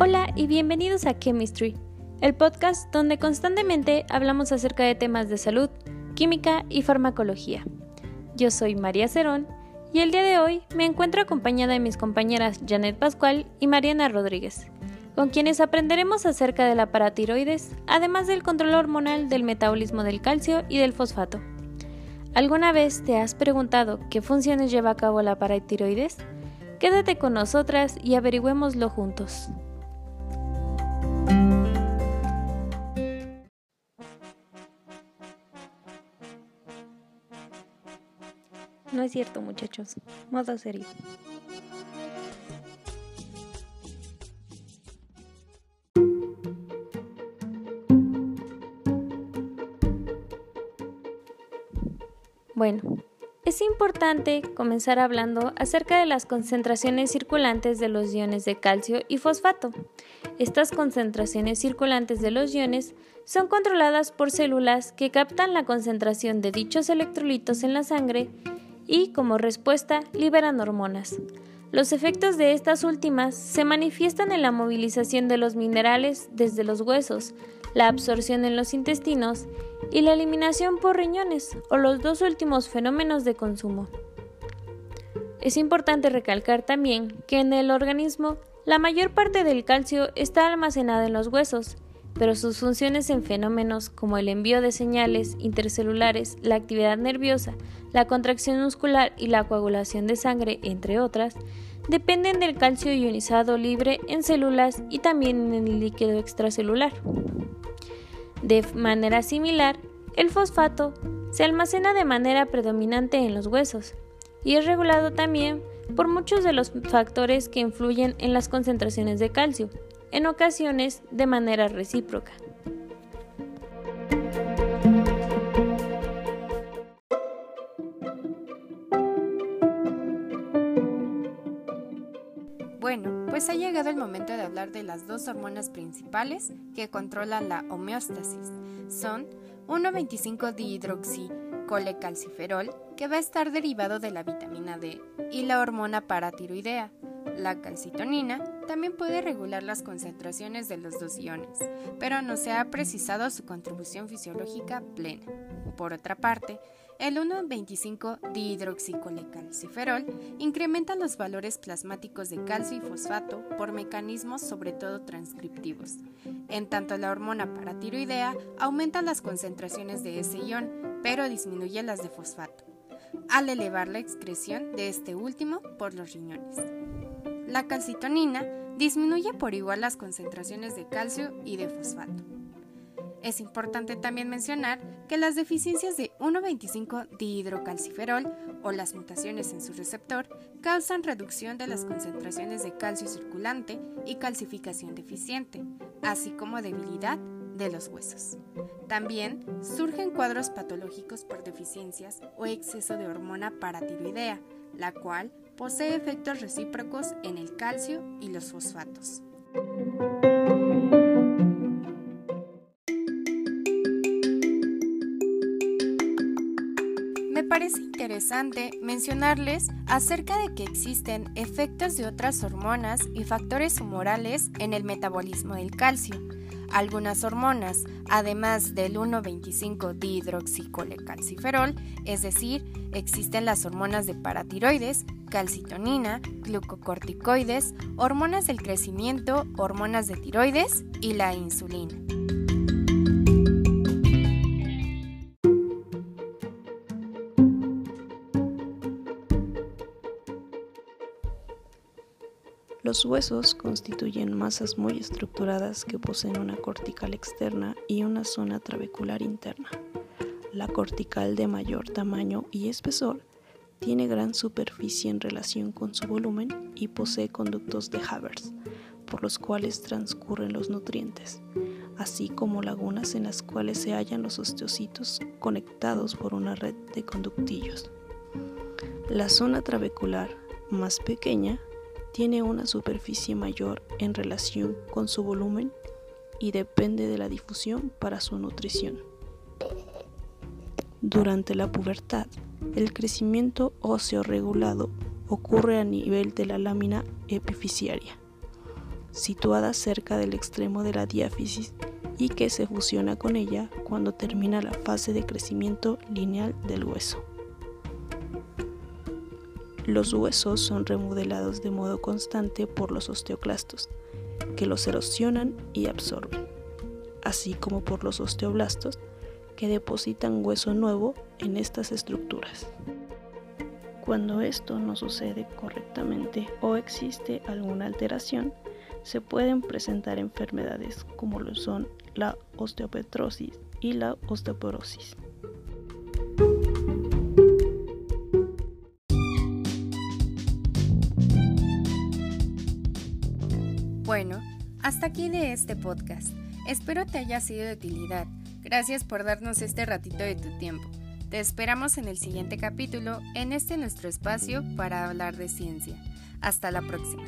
Hola y bienvenidos a Chemistry, el podcast donde constantemente hablamos acerca de temas de salud, química y farmacología. Yo soy María Cerón y el día de hoy me encuentro acompañada de mis compañeras Janet Pascual y Mariana Rodríguez, con quienes aprenderemos acerca de la paratiroides, además del control hormonal del metabolismo del calcio y del fosfato. ¿Alguna vez te has preguntado qué funciones lleva a cabo la paratiroides? Quédate con nosotras y averigüémoslo juntos. No es cierto, muchachos. Modo serio. Bueno, es importante comenzar hablando acerca de las concentraciones circulantes de los iones de calcio y fosfato. Estas concentraciones circulantes de los iones son controladas por células que captan la concentración de dichos electrolitos en la sangre y, como respuesta, liberan hormonas. Los efectos de estas últimas se manifiestan en la movilización de los minerales desde los huesos, la absorción en los intestinos y la eliminación por riñones, o los dos últimos fenómenos de consumo. Es importante recalcar también que en el organismo la mayor parte del calcio está almacenada en los huesos, pero sus funciones en fenómenos como el envío de señales intercelulares, la actividad nerviosa, la contracción muscular y la coagulación de sangre, entre otras, dependen del calcio ionizado libre en células y también en el líquido extracelular. De manera similar, el fosfato se almacena de manera predominante en los huesos y es regulado también por muchos de los factores que influyen en las concentraciones de calcio, en ocasiones de manera recíproca. Bueno, pues ha llegado el momento de hablar de las dos hormonas principales que controlan la homeostasis. Son 1,25-dihidroxicolecalciferol, que va a estar derivado de la vitamina D, y la hormona paratiroidea, la calcitonina también puede regular las concentraciones de los dos iones, pero no se ha precisado su contribución fisiológica plena. Por otra parte, el 1,25-dihidroxicolecalciferol incrementa los valores plasmáticos de calcio y fosfato por mecanismos sobre todo transcriptivos. En tanto, la hormona paratiroidea aumenta las concentraciones de ese ion, pero disminuye las de fosfato, al elevar la excreción de este último por los riñones. La calcitonina disminuye por igual las concentraciones de calcio y de fosfato. Es importante también mencionar que las deficiencias de 1,25-dihidrocalciferol o las mutaciones en su receptor causan reducción de las concentraciones de calcio circulante y calcificación deficiente, así como debilidad de los huesos. También surgen cuadros patológicos por deficiencias o exceso de hormona paratiroidea, la cual posee efectos recíprocos en el calcio y los fosfatos. Me parece interesante mencionarles acerca de que existen efectos de otras hormonas y factores humorales en el metabolismo del calcio. Algunas hormonas, además del 1,25-dihidroxicolecalciferol, es decir, existen las hormonas de paratiroides, calcitonina, glucocorticoides, hormonas del crecimiento, hormonas de tiroides y la insulina. Los huesos constituyen masas muy estructuradas que poseen una cortical externa y una zona trabecular interna. La cortical de mayor tamaño y espesor tiene gran superficie en relación con su volumen y posee conductos de Havers, por los cuales transcurren los nutrientes, así como lagunas en las cuales se hallan los osteocitos conectados por una red de conductillos. La zona trabecular, más pequeña, tiene una superficie mayor en relación con su volumen y depende de la difusión para su nutrición. Durante la pubertad, el crecimiento óseo regulado ocurre a nivel de la lámina epifisiaria. situada cerca del extremo de la diáfisis y que se fusiona con ella cuando termina la fase de crecimiento lineal del hueso. Los huesos son remodelados de modo constante por los osteoclastos, que los erosionan y absorben, así como por los osteoblastos, que depositan hueso nuevo en estas estructuras. Cuando esto no sucede correctamente o existe alguna alteración, se pueden presentar enfermedades como lo son la osteopetrosis y la osteoporosis. Bueno, hasta aquí de este podcast. Espero te haya sido de utilidad. Gracias por darnos este ratito de tu tiempo. Te esperamos en el siguiente capítulo, en este nuestro espacio para hablar de ciencia. Hasta la próxima.